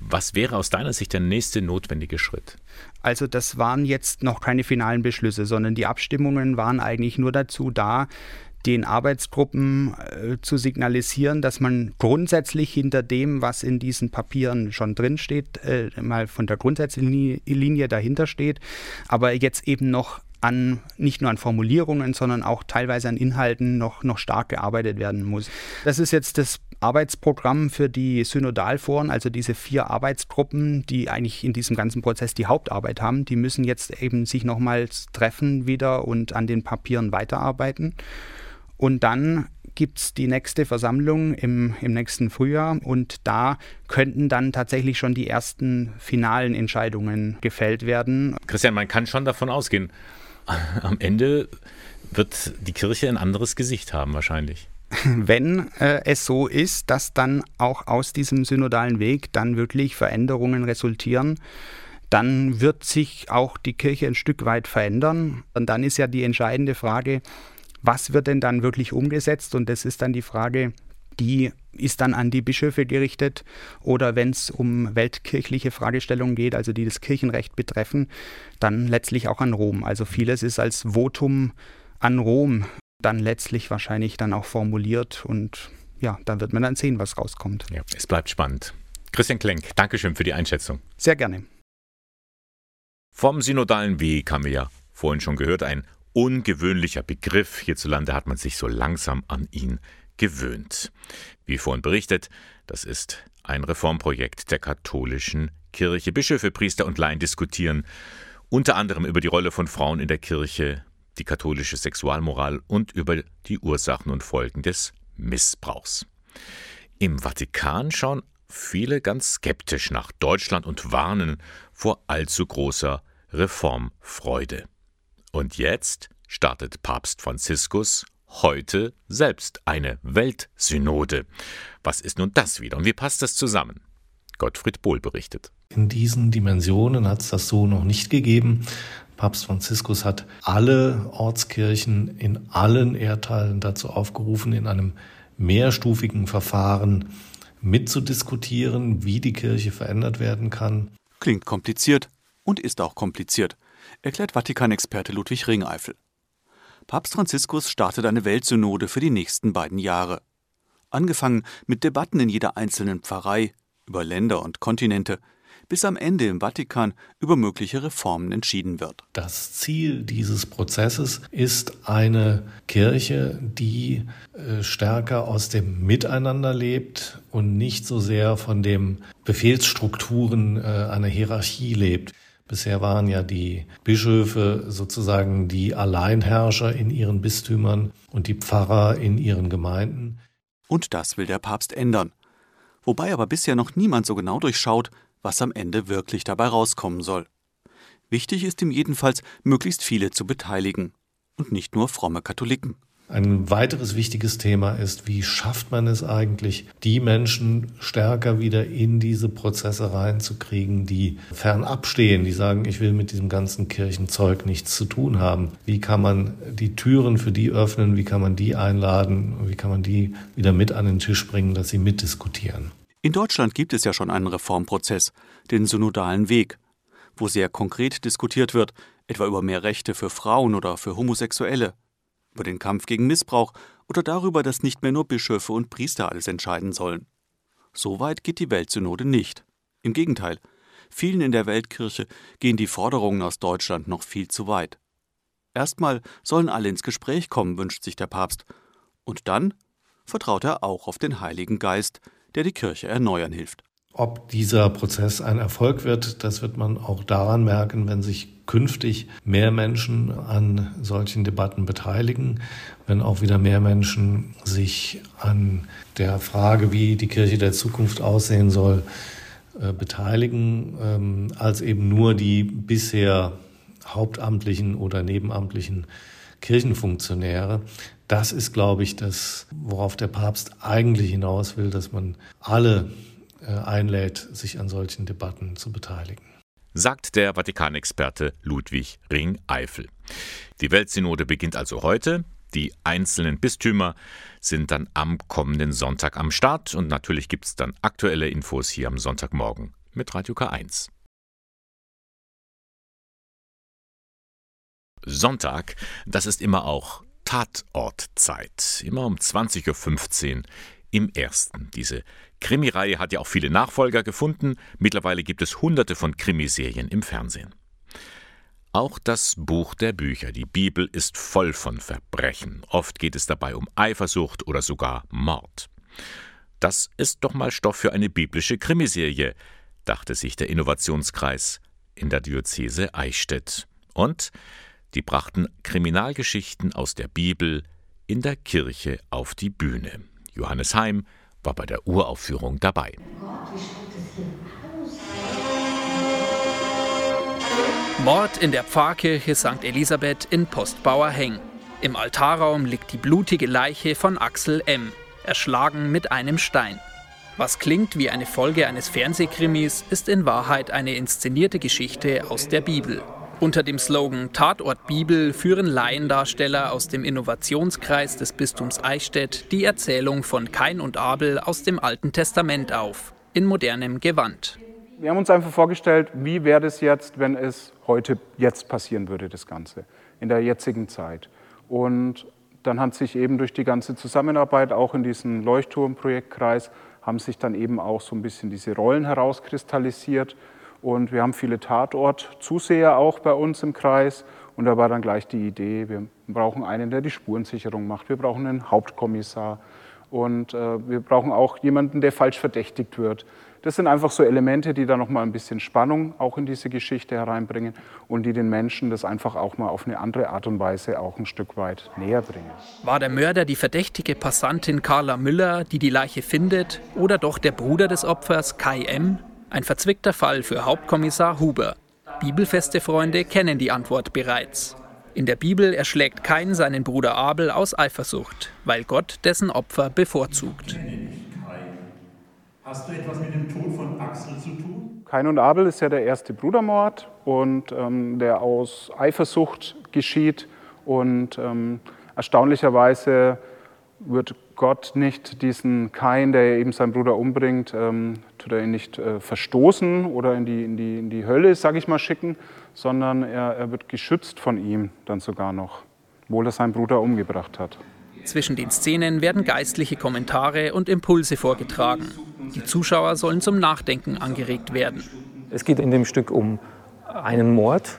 Was wäre aus deiner Sicht der nächste notwendige Schritt? Also das waren jetzt noch keine finalen Beschlüsse, sondern die Abstimmungen waren eigentlich nur dazu da, den Arbeitsgruppen äh, zu signalisieren, dass man grundsätzlich hinter dem, was in diesen Papieren schon drinsteht, äh, mal von der Grundsatzlinie dahinter steht, aber jetzt eben noch an nicht nur an Formulierungen, sondern auch teilweise an Inhalten noch, noch stark gearbeitet werden muss. Das ist jetzt das Arbeitsprogramm für die Synodalforen, also diese vier Arbeitsgruppen, die eigentlich in diesem ganzen Prozess die Hauptarbeit haben, die müssen jetzt eben sich nochmals treffen wieder und an den Papieren weiterarbeiten. Und dann gibt es die nächste Versammlung im, im nächsten Frühjahr und da könnten dann tatsächlich schon die ersten finalen Entscheidungen gefällt werden. Christian, man kann schon davon ausgehen, am Ende wird die Kirche ein anderes Gesicht haben wahrscheinlich. Wenn äh, es so ist, dass dann auch aus diesem synodalen Weg dann wirklich Veränderungen resultieren, dann wird sich auch die Kirche ein Stück weit verändern. Und dann ist ja die entscheidende Frage, was wird denn dann wirklich umgesetzt? Und das ist dann die Frage, die ist dann an die Bischöfe gerichtet oder wenn es um weltkirchliche Fragestellungen geht, also die das Kirchenrecht betreffen, dann letztlich auch an Rom. Also vieles ist als Votum an Rom dann letztlich wahrscheinlich dann auch formuliert und ja, dann wird man dann sehen, was rauskommt. Ja, es bleibt spannend. Christian Klenk, Dankeschön für die Einschätzung. Sehr gerne. Vom synodalen Weg haben wir ja vorhin schon gehört, ein ungewöhnlicher Begriff. Hierzulande hat man sich so langsam an ihn gewöhnt. Wie vorhin berichtet, das ist ein Reformprojekt der katholischen Kirche. Bischöfe, Priester und Laien diskutieren unter anderem über die Rolle von Frauen in der Kirche, die katholische Sexualmoral und über die Ursachen und Folgen des Missbrauchs. Im Vatikan schauen viele ganz skeptisch nach Deutschland und warnen vor allzu großer Reformfreude. Und jetzt startet Papst Franziskus heute selbst eine Weltsynode. Was ist nun das wieder und wie passt das zusammen? Gottfried Bohl berichtet. In diesen Dimensionen hat es das so noch nicht gegeben. Papst Franziskus hat alle Ortskirchen in allen Erdteilen dazu aufgerufen, in einem mehrstufigen Verfahren mitzudiskutieren, wie die Kirche verändert werden kann. Klingt kompliziert und ist auch kompliziert, erklärt Vatikanexperte Ludwig Ringeifel. Papst Franziskus startet eine Weltsynode für die nächsten beiden Jahre. Angefangen mit Debatten in jeder einzelnen Pfarrei, über Länder und Kontinente, bis am Ende im Vatikan über mögliche Reformen entschieden wird. Das Ziel dieses Prozesses ist eine Kirche, die äh, stärker aus dem Miteinander lebt und nicht so sehr von den Befehlsstrukturen äh, einer Hierarchie lebt. Bisher waren ja die Bischöfe sozusagen die Alleinherrscher in ihren Bistümern und die Pfarrer in ihren Gemeinden. Und das will der Papst ändern. Wobei aber bisher noch niemand so genau durchschaut, was am Ende wirklich dabei rauskommen soll. Wichtig ist ihm jedenfalls, möglichst viele zu beteiligen. Und nicht nur fromme Katholiken. Ein weiteres wichtiges Thema ist, wie schafft man es eigentlich, die Menschen stärker wieder in diese Prozesse reinzukriegen, die fernab stehen, die sagen, ich will mit diesem ganzen Kirchenzeug nichts zu tun haben. Wie kann man die Türen für die öffnen? Wie kann man die einladen? Wie kann man die wieder mit an den Tisch bringen, dass sie mitdiskutieren? In Deutschland gibt es ja schon einen Reformprozess, den synodalen Weg, wo sehr konkret diskutiert wird, etwa über mehr Rechte für Frauen oder für Homosexuelle, über den Kampf gegen Missbrauch oder darüber, dass nicht mehr nur Bischöfe und Priester alles entscheiden sollen. So weit geht die Weltsynode nicht. Im Gegenteil, vielen in der Weltkirche gehen die Forderungen aus Deutschland noch viel zu weit. Erstmal sollen alle ins Gespräch kommen, wünscht sich der Papst. Und dann vertraut er auch auf den Heiligen Geist, der die Kirche erneuern hilft. Ob dieser Prozess ein Erfolg wird, das wird man auch daran merken, wenn sich künftig mehr Menschen an solchen Debatten beteiligen, wenn auch wieder mehr Menschen sich an der Frage, wie die Kirche der Zukunft aussehen soll, äh, beteiligen, ähm, als eben nur die bisher hauptamtlichen oder nebenamtlichen Kirchenfunktionäre. Das ist, glaube ich, das, worauf der Papst eigentlich hinaus will, dass man alle äh, einlädt, sich an solchen Debatten zu beteiligen. Sagt der Vatikanexperte Ludwig Ring-Eifel. Die Weltsynode beginnt also heute. Die einzelnen Bistümer sind dann am kommenden Sonntag am Start und natürlich gibt es dann aktuelle Infos hier am Sonntagmorgen mit Radio K1. Sonntag, das ist immer auch Tatortzeit, immer um 20.15 Uhr im ersten. Diese Krimireihe hat ja auch viele Nachfolger gefunden. Mittlerweile gibt es hunderte von Krimiserien im Fernsehen. Auch das Buch der Bücher, die Bibel, ist voll von Verbrechen. Oft geht es dabei um Eifersucht oder sogar Mord. Das ist doch mal Stoff für eine biblische Krimiserie, dachte sich der Innovationskreis in der Diözese Eichstätt. Und die brachten Kriminalgeschichten aus der Bibel in der Kirche auf die Bühne. Johannes Heim war bei der Uraufführung dabei. Mord in der Pfarrkirche St. Elisabeth in Postbauer Heng. Im Altarraum liegt die blutige Leiche von Axel M., erschlagen mit einem Stein. Was klingt wie eine Folge eines Fernsehkrimis, ist in Wahrheit eine inszenierte Geschichte aus der Bibel. Unter dem Slogan Tatort Bibel führen Laiendarsteller aus dem Innovationskreis des Bistums Eichstätt die Erzählung von Kain und Abel aus dem Alten Testament auf, in modernem Gewand. Wir haben uns einfach vorgestellt, wie wäre es jetzt, wenn es heute jetzt passieren würde, das Ganze, in der jetzigen Zeit. Und dann hat sich eben durch die ganze Zusammenarbeit, auch in diesem Leuchtturmprojektkreis, haben sich dann eben auch so ein bisschen diese Rollen herauskristallisiert. Und wir haben viele Tatort-Zuseher auch bei uns im Kreis. Und da war dann gleich die Idee, wir brauchen einen, der die Spurensicherung macht. Wir brauchen einen Hauptkommissar. Und äh, wir brauchen auch jemanden, der falsch verdächtigt wird. Das sind einfach so Elemente, die da nochmal ein bisschen Spannung auch in diese Geschichte hereinbringen und die den Menschen das einfach auch mal auf eine andere Art und Weise auch ein Stück weit näher bringen. War der Mörder die verdächtige Passantin Carla Müller, die die Leiche findet, oder doch der Bruder des Opfers Kai M., ein verzwickter Fall für Hauptkommissar Huber. Bibelfeste Freunde kennen die Antwort bereits. In der Bibel erschlägt Kain seinen Bruder Abel aus Eifersucht, weil Gott dessen Opfer bevorzugt. Hast du etwas mit dem Tod von Axel zu tun? Kain und Abel ist ja der erste Brudermord und ähm, der aus Eifersucht geschieht und ähm, erstaunlicherweise wird Gott nicht diesen Kain, der eben seinen Bruder umbringt, ähm, tut er ihn nicht äh, verstoßen oder in die, in die, in die Hölle, sage ich mal, schicken, sondern er, er wird geschützt von ihm dann sogar noch, obwohl er seinen Bruder umgebracht hat. Zwischen den Szenen werden geistliche Kommentare und Impulse vorgetragen. Die Zuschauer sollen zum Nachdenken angeregt werden. Es geht in dem Stück um einen Mord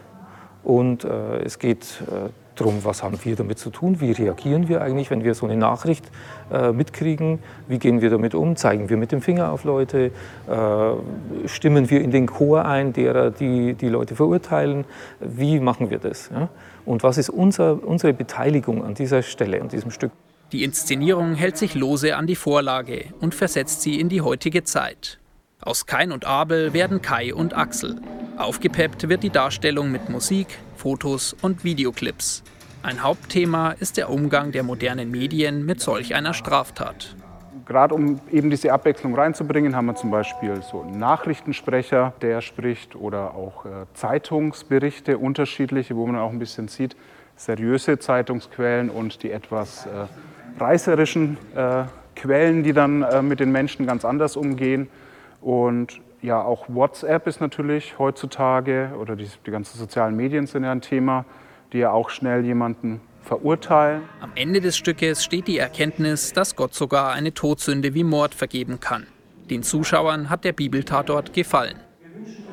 und äh, es geht äh, darum, was haben wir damit zu tun, wie reagieren wir eigentlich, wenn wir so eine Nachricht äh, mitkriegen, wie gehen wir damit um, zeigen wir mit dem Finger auf Leute, äh, stimmen wir in den Chor ein, derer die die Leute verurteilen, wie machen wir das? Ja? Und was ist unser, unsere Beteiligung an dieser Stelle, an diesem Stück? Die Inszenierung hält sich lose an die Vorlage und versetzt sie in die heutige Zeit. Aus Kain und Abel werden Kai und Axel. Aufgepeppt wird die Darstellung mit Musik, Fotos und Videoclips. Ein Hauptthema ist der Umgang der modernen Medien mit solch einer Straftat. Gerade um eben diese Abwechslung reinzubringen, haben wir zum Beispiel so einen Nachrichtensprecher, der spricht, oder auch äh, Zeitungsberichte, unterschiedliche, wo man auch ein bisschen sieht, seriöse Zeitungsquellen und die etwas äh, reißerischen äh, Quellen, die dann mit den Menschen ganz anders umgehen. Und ja, auch WhatsApp ist natürlich heutzutage, oder die, die ganzen sozialen Medien sind ja ein Thema, die ja auch schnell jemanden verurteilen. Am Ende des Stückes steht die Erkenntnis, dass Gott sogar eine Todsünde wie Mord vergeben kann. Den Zuschauern hat der Bibeltatort gefallen.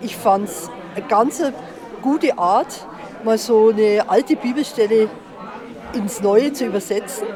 Ich fand es eine ganz gute Art, mal so eine alte Bibelstelle ins Neue zu übersetzen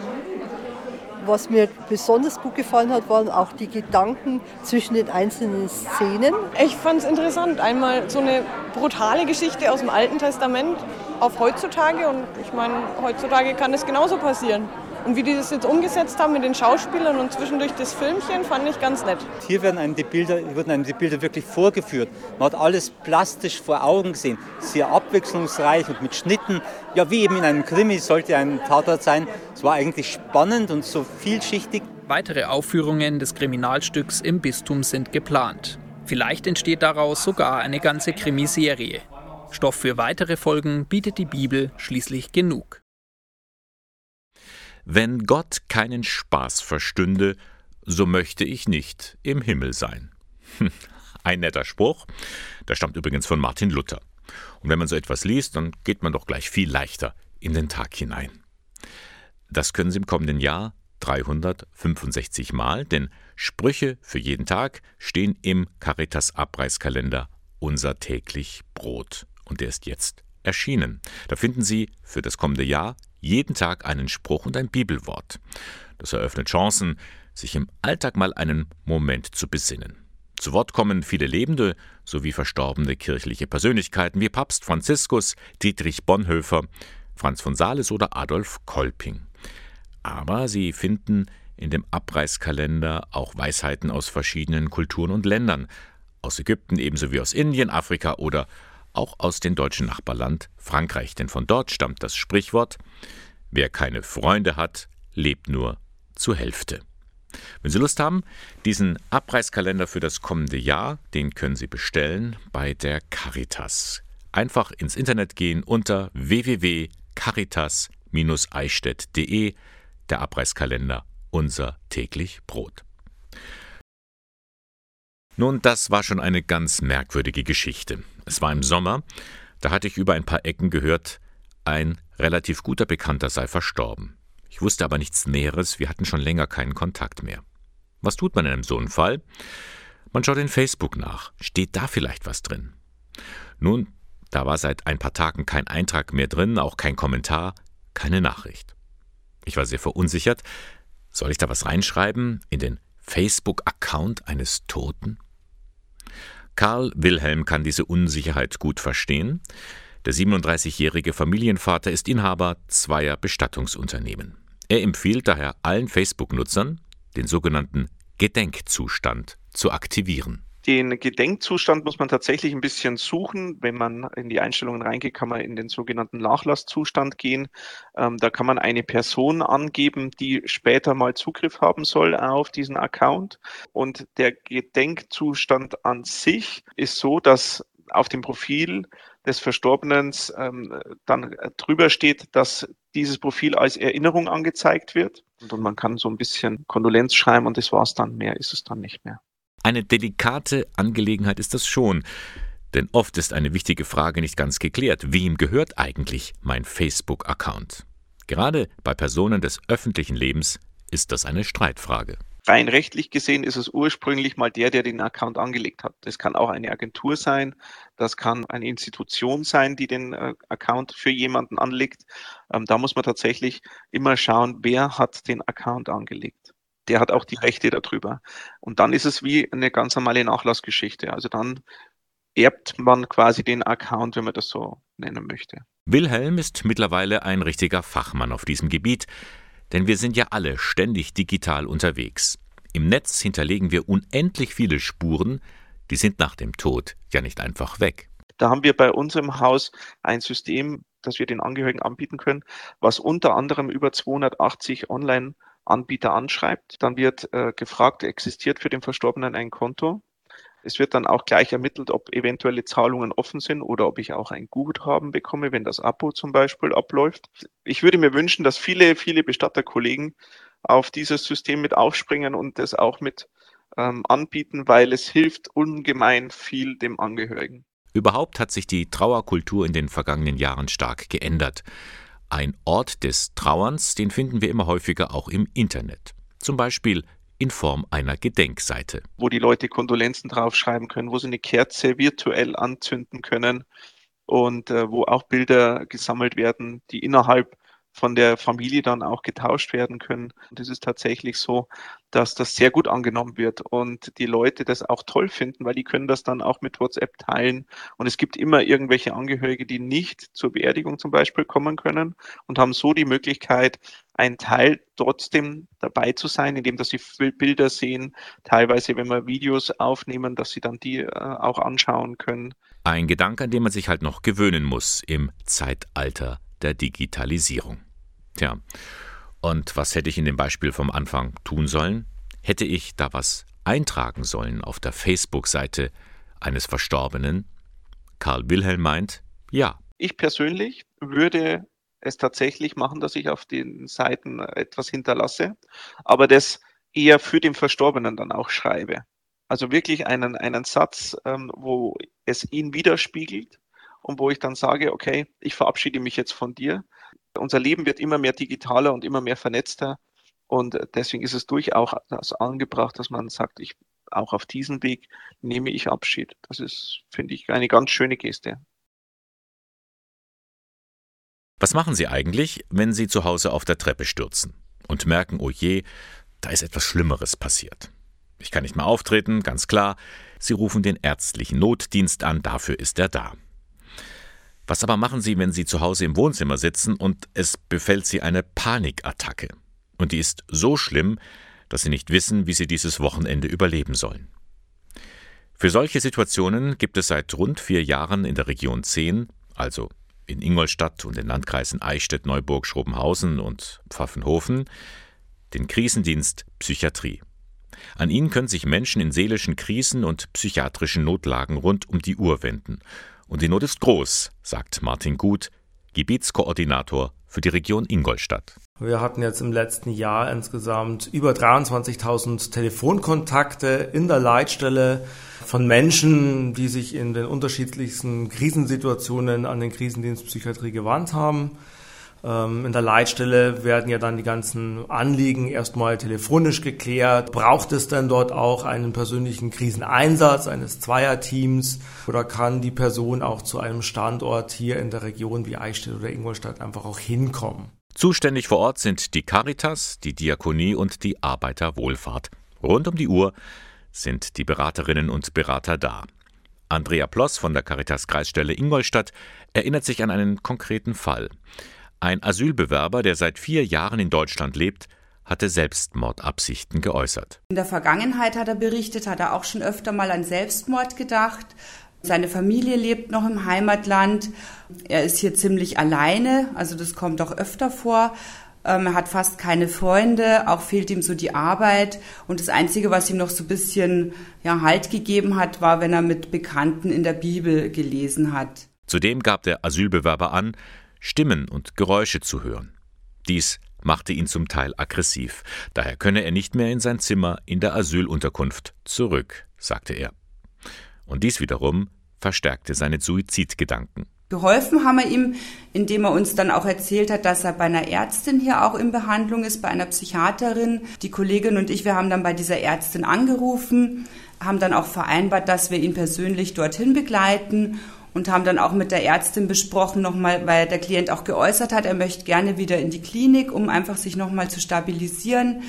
was mir besonders gut gefallen hat, waren auch die Gedanken zwischen den einzelnen Szenen. Ich fand es interessant, einmal so eine brutale Geschichte aus dem Alten Testament auf heutzutage. Und ich meine, heutzutage kann das genauso passieren. Und wie die das jetzt umgesetzt haben mit den Schauspielern und zwischendurch das Filmchen, fand ich ganz nett. Hier werden einem die Bilder, wurden einem die Bilder wirklich vorgeführt. Man hat alles plastisch vor Augen gesehen. Sehr abwechslungsreich und mit Schnitten. Ja, wie eben in einem Krimi sollte ein Tatort sein. Es war eigentlich spannend und so vielschichtig. Weitere Aufführungen des Kriminalstücks im Bistum sind geplant. Vielleicht entsteht daraus sogar eine ganze Krimiserie. Stoff für weitere Folgen bietet die Bibel schließlich genug. Wenn Gott keinen Spaß verstünde, so möchte ich nicht im Himmel sein. Ein netter Spruch, der stammt übrigens von Martin Luther. Und wenn man so etwas liest, dann geht man doch gleich viel leichter in den Tag hinein. Das können Sie im kommenden Jahr 365 Mal, denn Sprüche für jeden Tag stehen im Caritas Abreißkalender Unser täglich Brot. Und der ist jetzt erschienen. Da finden Sie für das kommende Jahr jeden Tag einen Spruch und ein Bibelwort. Das eröffnet Chancen, sich im Alltag mal einen Moment zu besinnen. Zu Wort kommen viele lebende sowie verstorbene kirchliche Persönlichkeiten wie Papst Franziskus, Dietrich Bonhoeffer, Franz von Sales oder Adolf Kolping. Aber Sie finden in dem Abreißkalender auch Weisheiten aus verschiedenen Kulturen und Ländern, aus Ägypten ebenso wie aus Indien, Afrika oder auch aus dem deutschen Nachbarland Frankreich, denn von dort stammt das Sprichwort Wer keine Freunde hat, lebt nur zur Hälfte. Wenn Sie Lust haben, diesen Abreißkalender für das kommende Jahr, den können Sie bestellen bei der Caritas. Einfach ins Internet gehen unter www.caritas-eichstätt.de, der Abreißkalender Unser täglich Brot. Nun, das war schon eine ganz merkwürdige Geschichte. Es war im Sommer, da hatte ich über ein paar Ecken gehört, ein relativ guter Bekannter sei verstorben. Ich wusste aber nichts Näheres, wir hatten schon länger keinen Kontakt mehr. Was tut man in einem so einen Fall? Man schaut in Facebook nach. Steht da vielleicht was drin? Nun, da war seit ein paar Tagen kein Eintrag mehr drin, auch kein Kommentar, keine Nachricht. Ich war sehr verunsichert. Soll ich da was reinschreiben in den Facebook-Account eines Toten? Karl Wilhelm kann diese Unsicherheit gut verstehen. Der 37-jährige Familienvater ist Inhaber zweier Bestattungsunternehmen. Er empfiehlt daher allen Facebook-Nutzern, den sogenannten Gedenkzustand zu aktivieren. Den Gedenkzustand muss man tatsächlich ein bisschen suchen. Wenn man in die Einstellungen reingeht, kann man in den sogenannten Nachlasszustand gehen. Ähm, da kann man eine Person angeben, die später mal Zugriff haben soll auf diesen Account. Und der Gedenkzustand an sich ist so, dass auf dem Profil des Verstorbenen ähm, dann drüber steht, dass dieses Profil als Erinnerung angezeigt wird. Und, und man kann so ein bisschen Kondolenz schreiben und das war's dann. Mehr ist es dann nicht mehr. Eine delikate Angelegenheit ist das schon. Denn oft ist eine wichtige Frage nicht ganz geklärt. Wem gehört eigentlich mein Facebook-Account? Gerade bei Personen des öffentlichen Lebens ist das eine Streitfrage. Rein rechtlich gesehen ist es ursprünglich mal der, der den Account angelegt hat. Das kann auch eine Agentur sein, das kann eine Institution sein, die den äh, Account für jemanden anlegt. Ähm, da muss man tatsächlich immer schauen, wer hat den Account angelegt. Der hat auch die Rechte darüber. Und dann ist es wie eine ganz normale Nachlassgeschichte. Also dann erbt man quasi den Account, wenn man das so nennen möchte. Wilhelm ist mittlerweile ein richtiger Fachmann auf diesem Gebiet, denn wir sind ja alle ständig digital unterwegs. Im Netz hinterlegen wir unendlich viele Spuren, die sind nach dem Tod ja nicht einfach weg. Da haben wir bei uns im Haus ein System, das wir den Angehörigen anbieten können, was unter anderem über 280 Online-Anbieter anschreibt. Dann wird äh, gefragt, existiert für den Verstorbenen ein Konto? Es wird dann auch gleich ermittelt, ob eventuelle Zahlungen offen sind oder ob ich auch ein Guthaben bekomme, wenn das Abo zum Beispiel abläuft. Ich würde mir wünschen, dass viele, viele Bestatterkollegen auf dieses System mit aufspringen und das auch mit ähm, anbieten, weil es hilft ungemein viel dem Angehörigen. Überhaupt hat sich die Trauerkultur in den vergangenen Jahren stark geändert. Ein Ort des Trauerns, den finden wir immer häufiger auch im Internet. Zum Beispiel in Form einer Gedenkseite. Wo die Leute Kondolenzen draufschreiben können, wo sie eine Kerze virtuell anzünden können und äh, wo auch Bilder gesammelt werden, die innerhalb von der Familie dann auch getauscht werden können. Und es ist tatsächlich so, dass das sehr gut angenommen wird und die Leute das auch toll finden, weil die können das dann auch mit WhatsApp teilen. Und es gibt immer irgendwelche Angehörige, die nicht zur Beerdigung zum Beispiel kommen können und haben so die Möglichkeit, ein Teil trotzdem dabei zu sein, indem dass sie Bilder sehen, teilweise wenn wir Videos aufnehmen, dass sie dann die äh, auch anschauen können. Ein Gedanke, an den man sich halt noch gewöhnen muss im Zeitalter der Digitalisierung. Tja, und was hätte ich in dem Beispiel vom Anfang tun sollen? Hätte ich da was eintragen sollen auf der Facebook-Seite eines Verstorbenen? Karl Wilhelm meint, ja. Ich persönlich würde es tatsächlich machen, dass ich auf den Seiten etwas hinterlasse, aber das eher für den Verstorbenen dann auch schreibe. Also wirklich einen, einen Satz, ähm, wo es ihn widerspiegelt und wo ich dann sage, okay, ich verabschiede mich jetzt von dir. Unser Leben wird immer mehr digitaler und immer mehr vernetzter und deswegen ist es durchaus angebracht, dass man sagt, ich auch auf diesem Weg nehme ich Abschied. Das ist, finde ich, eine ganz schöne Geste. Was machen Sie eigentlich, wenn Sie zu Hause auf der Treppe stürzen und merken, oh je, da ist etwas Schlimmeres passiert? Ich kann nicht mehr auftreten, ganz klar. Sie rufen den ärztlichen Notdienst an, dafür ist er da. Was aber machen Sie, wenn Sie zu Hause im Wohnzimmer sitzen und es befällt Sie eine Panikattacke? Und die ist so schlimm, dass Sie nicht wissen, wie Sie dieses Wochenende überleben sollen. Für solche Situationen gibt es seit rund vier Jahren in der Region 10, also in Ingolstadt und den Landkreisen Eichstätt, Neuburg, Schrobenhausen und Pfaffenhofen, den Krisendienst Psychiatrie. An ihn können sich Menschen in seelischen Krisen und psychiatrischen Notlagen rund um die Uhr wenden und die Not ist groß, sagt Martin Gut, Gebietskoordinator für die Region Ingolstadt. Wir hatten jetzt im letzten Jahr insgesamt über 23.000 Telefonkontakte in der Leitstelle von Menschen, die sich in den unterschiedlichsten Krisensituationen an den Krisendienst Psychiatrie gewandt haben. Ähm, in der Leitstelle werden ja dann die ganzen Anliegen erstmal telefonisch geklärt. Braucht es denn dort auch einen persönlichen Kriseneinsatz eines Zweierteams oder kann die Person auch zu einem Standort hier in der Region wie Eichstätt oder Ingolstadt einfach auch hinkommen? Zuständig vor Ort sind die Caritas, die Diakonie und die Arbeiterwohlfahrt. Rund um die Uhr sind die Beraterinnen und Berater da. Andrea Ploss von der Caritas Kreisstelle Ingolstadt erinnert sich an einen konkreten Fall. Ein Asylbewerber, der seit vier Jahren in Deutschland lebt, hatte Selbstmordabsichten geäußert. In der Vergangenheit hat er berichtet, hat er auch schon öfter mal an Selbstmord gedacht. Seine Familie lebt noch im Heimatland. Er ist hier ziemlich alleine, also das kommt auch öfter vor. Ähm, er hat fast keine Freunde, auch fehlt ihm so die Arbeit. Und das Einzige, was ihm noch so ein bisschen ja, Halt gegeben hat, war, wenn er mit Bekannten in der Bibel gelesen hat. Zudem gab der Asylbewerber an, Stimmen und Geräusche zu hören. Dies machte ihn zum Teil aggressiv. Daher könne er nicht mehr in sein Zimmer in der Asylunterkunft zurück, sagte er. Und dies wiederum verstärkte seine Suizidgedanken. Geholfen haben wir ihm, indem er uns dann auch erzählt hat, dass er bei einer Ärztin hier auch in Behandlung ist, bei einer Psychiaterin. Die Kollegin und ich, wir haben dann bei dieser Ärztin angerufen, haben dann auch vereinbart, dass wir ihn persönlich dorthin begleiten und haben dann auch mit der Ärztin besprochen nochmal, weil der Klient auch geäußert hat, er möchte gerne wieder in die Klinik, um einfach sich nochmal zu stabilisieren.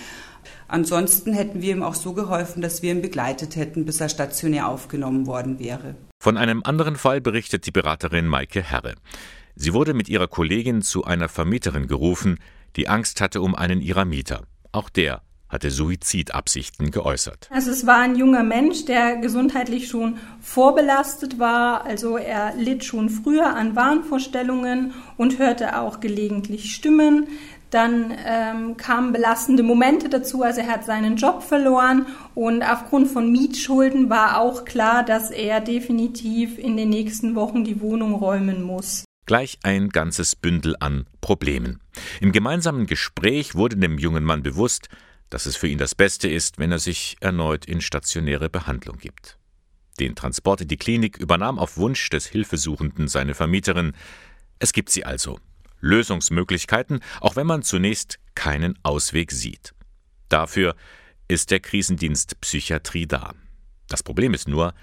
Ansonsten hätten wir ihm auch so geholfen, dass wir ihn begleitet hätten, bis er stationär aufgenommen worden wäre. Von einem anderen Fall berichtet die Beraterin Maike Herre. Sie wurde mit ihrer Kollegin zu einer Vermieterin gerufen, die Angst hatte um einen ihrer Mieter. Auch der hatte Suizidabsichten geäußert. Also es war ein junger Mensch, der gesundheitlich schon vorbelastet war. Also er litt schon früher an Wahnvorstellungen und hörte auch gelegentlich Stimmen. Dann ähm, kamen belastende Momente dazu, also er hat seinen Job verloren und aufgrund von Mietschulden war auch klar, dass er definitiv in den nächsten Wochen die Wohnung räumen muss. Gleich ein ganzes Bündel an Problemen. Im gemeinsamen Gespräch wurde dem jungen Mann bewusst, dass es für ihn das Beste ist, wenn er sich erneut in stationäre Behandlung gibt. Den Transport in die Klinik übernahm auf Wunsch des Hilfesuchenden seine Vermieterin. Es gibt sie also. Lösungsmöglichkeiten, auch wenn man zunächst keinen Ausweg sieht. Dafür ist der Krisendienst Psychiatrie da. Das Problem ist nur,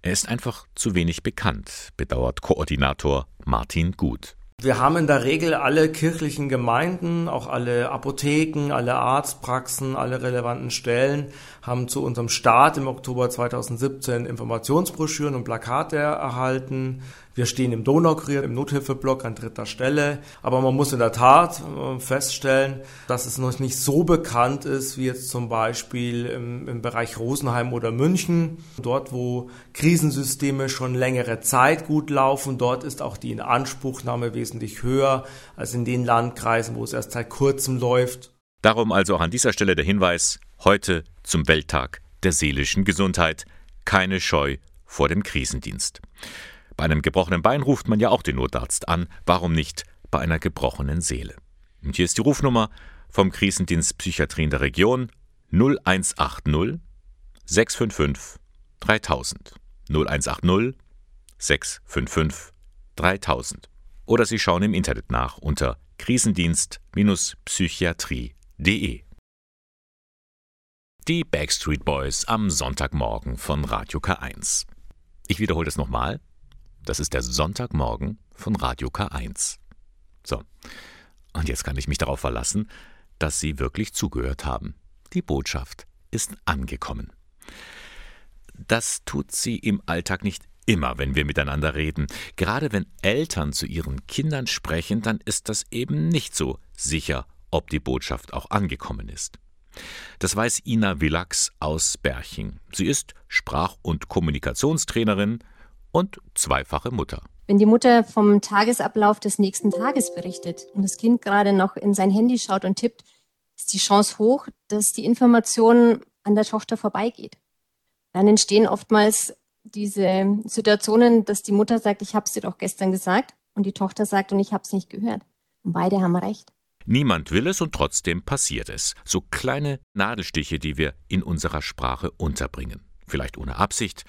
er ist einfach zu wenig bekannt, bedauert Koordinator Martin Gut. Wir haben in der Regel alle kirchlichen Gemeinden, auch alle Apotheken, alle Arztpraxen, alle relevanten Stellen haben zu unserem Start im Oktober 2017 Informationsbroschüren und Plakate erhalten. Wir stehen im Donaukurier, im Nothilfeblock an dritter Stelle. Aber man muss in der Tat äh, feststellen, dass es noch nicht so bekannt ist, wie jetzt zum Beispiel im, im Bereich Rosenheim oder München. Dort, wo Krisensysteme schon längere Zeit gut laufen, dort ist auch die Inanspruchnahme wesentlich höher als in den Landkreisen, wo es erst seit kurzem läuft. Darum also auch an dieser Stelle der Hinweis, heute zum Welttag der seelischen Gesundheit. Keine Scheu vor dem Krisendienst. Bei einem gebrochenen Bein ruft man ja auch den Notarzt an. Warum nicht bei einer gebrochenen Seele? Und hier ist die Rufnummer vom Krisendienst Psychiatrie in der Region 0180 655 3000. 0180 655 3000. Oder Sie schauen im Internet nach unter krisendienst-psychiatrie.de. Die Backstreet Boys am Sonntagmorgen von Radio K1. Ich wiederhole das nochmal. Das ist der Sonntagmorgen von Radio K1. So, und jetzt kann ich mich darauf verlassen, dass Sie wirklich zugehört haben. Die Botschaft ist angekommen. Das tut sie im Alltag nicht immer, wenn wir miteinander reden. Gerade wenn Eltern zu ihren Kindern sprechen, dann ist das eben nicht so sicher, ob die Botschaft auch angekommen ist. Das weiß Ina Willax aus Berching. Sie ist Sprach- und Kommunikationstrainerin und zweifache Mutter. Wenn die Mutter vom Tagesablauf des nächsten Tages berichtet und das Kind gerade noch in sein Handy schaut und tippt, ist die Chance hoch, dass die Information an der Tochter vorbeigeht. Dann entstehen oftmals diese Situationen, dass die Mutter sagt, ich habe es dir doch gestern gesagt und die Tochter sagt, und ich habe es nicht gehört. Und beide haben recht. Niemand will es und trotzdem passiert es. So kleine Nadelstiche, die wir in unserer Sprache unterbringen. Vielleicht ohne Absicht,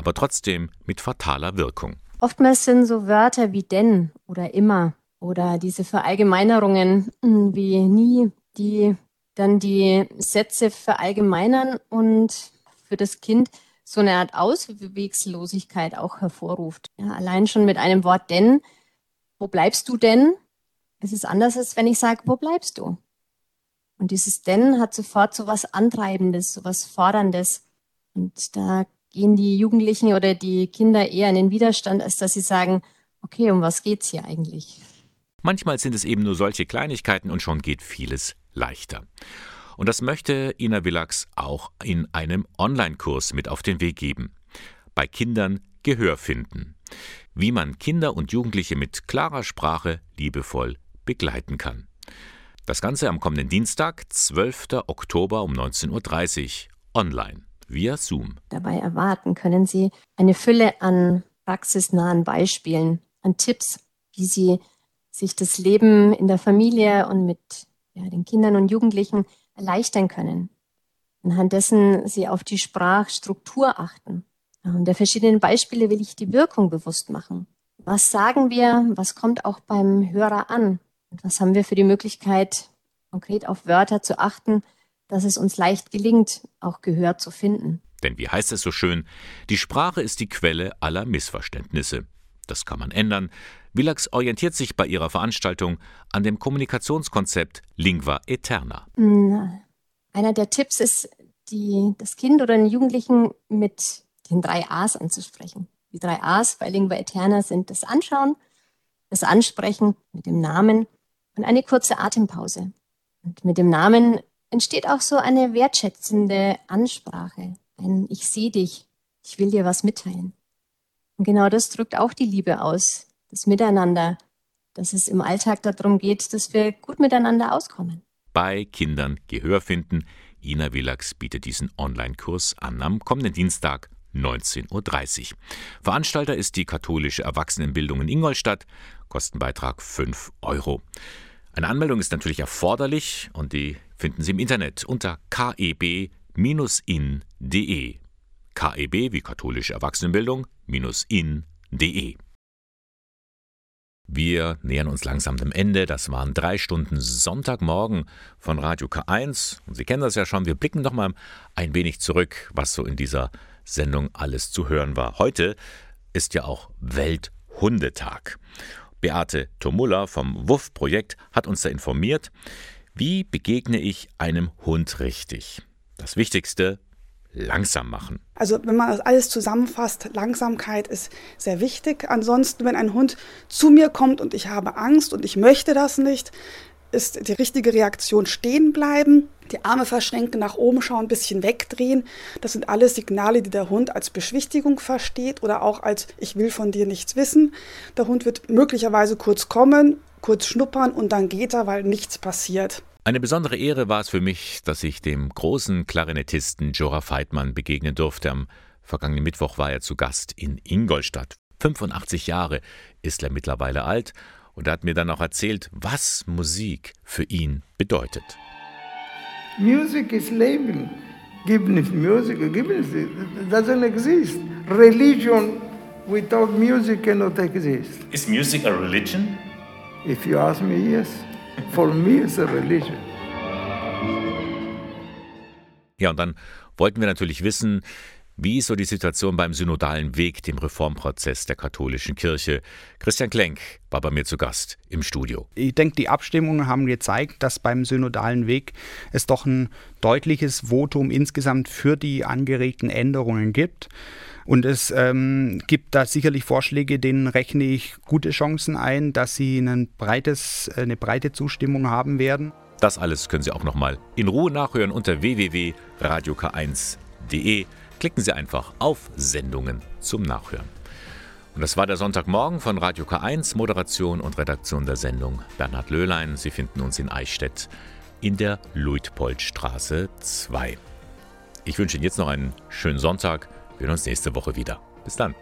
aber trotzdem mit fataler Wirkung. Oftmals sind so Wörter wie denn oder immer oder diese Verallgemeinerungen hm, wie nie, die dann die Sätze verallgemeinern und für das Kind so eine Art Auswegslosigkeit auch hervorruft. Ja, allein schon mit einem Wort denn, wo bleibst du denn? Es ist anders, als wenn ich sage, wo bleibst du? Und dieses denn hat sofort so was Antreibendes, so was Forderndes. Und da gehen die Jugendlichen oder die Kinder eher in den Widerstand, als dass sie sagen, okay, um was geht's hier eigentlich? Manchmal sind es eben nur solche Kleinigkeiten und schon geht vieles leichter. Und das möchte Ina Willax auch in einem Online-Kurs mit auf den Weg geben. Bei Kindern Gehör finden. Wie man Kinder und Jugendliche mit klarer Sprache liebevoll begleiten kann. Das Ganze am kommenden Dienstag, 12. Oktober um 19.30 Uhr online via Zoom. Dabei erwarten können Sie eine Fülle an praxisnahen Beispielen, an Tipps, wie sie sich das Leben in der Familie und mit ja, den Kindern und Jugendlichen erleichtern können. Anhand dessen sie auf die Sprachstruktur achten. Und der verschiedenen Beispiele will ich die Wirkung bewusst machen. Was sagen wir? Was kommt auch beim Hörer an? Und was haben wir für die Möglichkeit, konkret auf Wörter zu achten, dass es uns leicht gelingt, auch Gehör zu finden? Denn wie heißt es so schön, die Sprache ist die Quelle aller Missverständnisse. Das kann man ändern. Willax orientiert sich bei ihrer Veranstaltung an dem Kommunikationskonzept Lingua Eterna. Einer der Tipps ist, die, das Kind oder den Jugendlichen mit den drei A's anzusprechen. Die drei A's bei Lingua Eterna sind das Anschauen, das Ansprechen mit dem Namen und eine kurze Atempause. Und mit dem Namen entsteht auch so eine wertschätzende Ansprache. Ein Ich sehe dich, ich will dir was mitteilen. Und genau das drückt auch die Liebe aus, das Miteinander, dass es im Alltag darum geht, dass wir gut miteinander auskommen. Bei Kindern Gehör finden. Ina Willax bietet diesen Online-Kurs an am kommenden Dienstag 19.30 Uhr. Veranstalter ist die katholische Erwachsenenbildung in Ingolstadt. Kostenbeitrag 5 Euro. Eine Anmeldung ist natürlich erforderlich und die finden Sie im Internet unter keb-in.de. KEB wie katholische Erwachsenenbildung in.de. Wir nähern uns langsam dem Ende. Das waren drei Stunden Sonntagmorgen von Radio K1. Und Sie kennen das ja schon. Wir blicken noch mal ein wenig zurück, was so in dieser Sendung alles zu hören war. Heute ist ja auch Welthundetag. Beate Tomulla vom WUF-Projekt hat uns da informiert, wie begegne ich einem Hund richtig. Das Wichtigste, langsam machen. Also wenn man das alles zusammenfasst, Langsamkeit ist sehr wichtig. Ansonsten, wenn ein Hund zu mir kommt und ich habe Angst und ich möchte das nicht, ist die richtige Reaktion stehen bleiben, die Arme verschränken, nach oben schauen, ein bisschen wegdrehen. Das sind alles Signale, die der Hund als Beschwichtigung versteht oder auch als ich will von dir nichts wissen. Der Hund wird möglicherweise kurz kommen, kurz schnuppern und dann geht er, weil nichts passiert. Eine besondere Ehre war es für mich, dass ich dem großen Klarinettisten Jora Feitmann begegnen durfte. Am vergangenen Mittwoch war er zu Gast in Ingolstadt. 85 Jahre ist er mittlerweile alt und er hat mir dann auch erzählt, was Musik für ihn bedeutet. Music is Leben. Given is music, given it doesn't exist. Religion without music cannot exist. Is music a religion? If you ask me, yes. For me, it's a religion. Ja, und dann wollten wir natürlich wissen, wie ist so die Situation beim synodalen Weg, dem Reformprozess der katholischen Kirche? Christian Klenk war bei mir zu Gast im Studio. Ich denke, die Abstimmungen haben gezeigt, dass beim synodalen Weg es doch ein deutliches Votum insgesamt für die angeregten Änderungen gibt. Und es ähm, gibt da sicherlich Vorschläge, denen rechne ich gute Chancen ein, dass sie ein breites, eine breite Zustimmung haben werden. Das alles können Sie auch nochmal in Ruhe nachhören unter www.radiok1.de. Klicken Sie einfach auf Sendungen zum Nachhören. Und das war der Sonntagmorgen von Radio K1, Moderation und Redaktion der Sendung Bernhard Löhlein. Sie finden uns in Eichstätt in der Luitpoldstraße 2. Ich wünsche Ihnen jetzt noch einen schönen Sonntag. Wir hören uns nächste Woche wieder. Bis dann.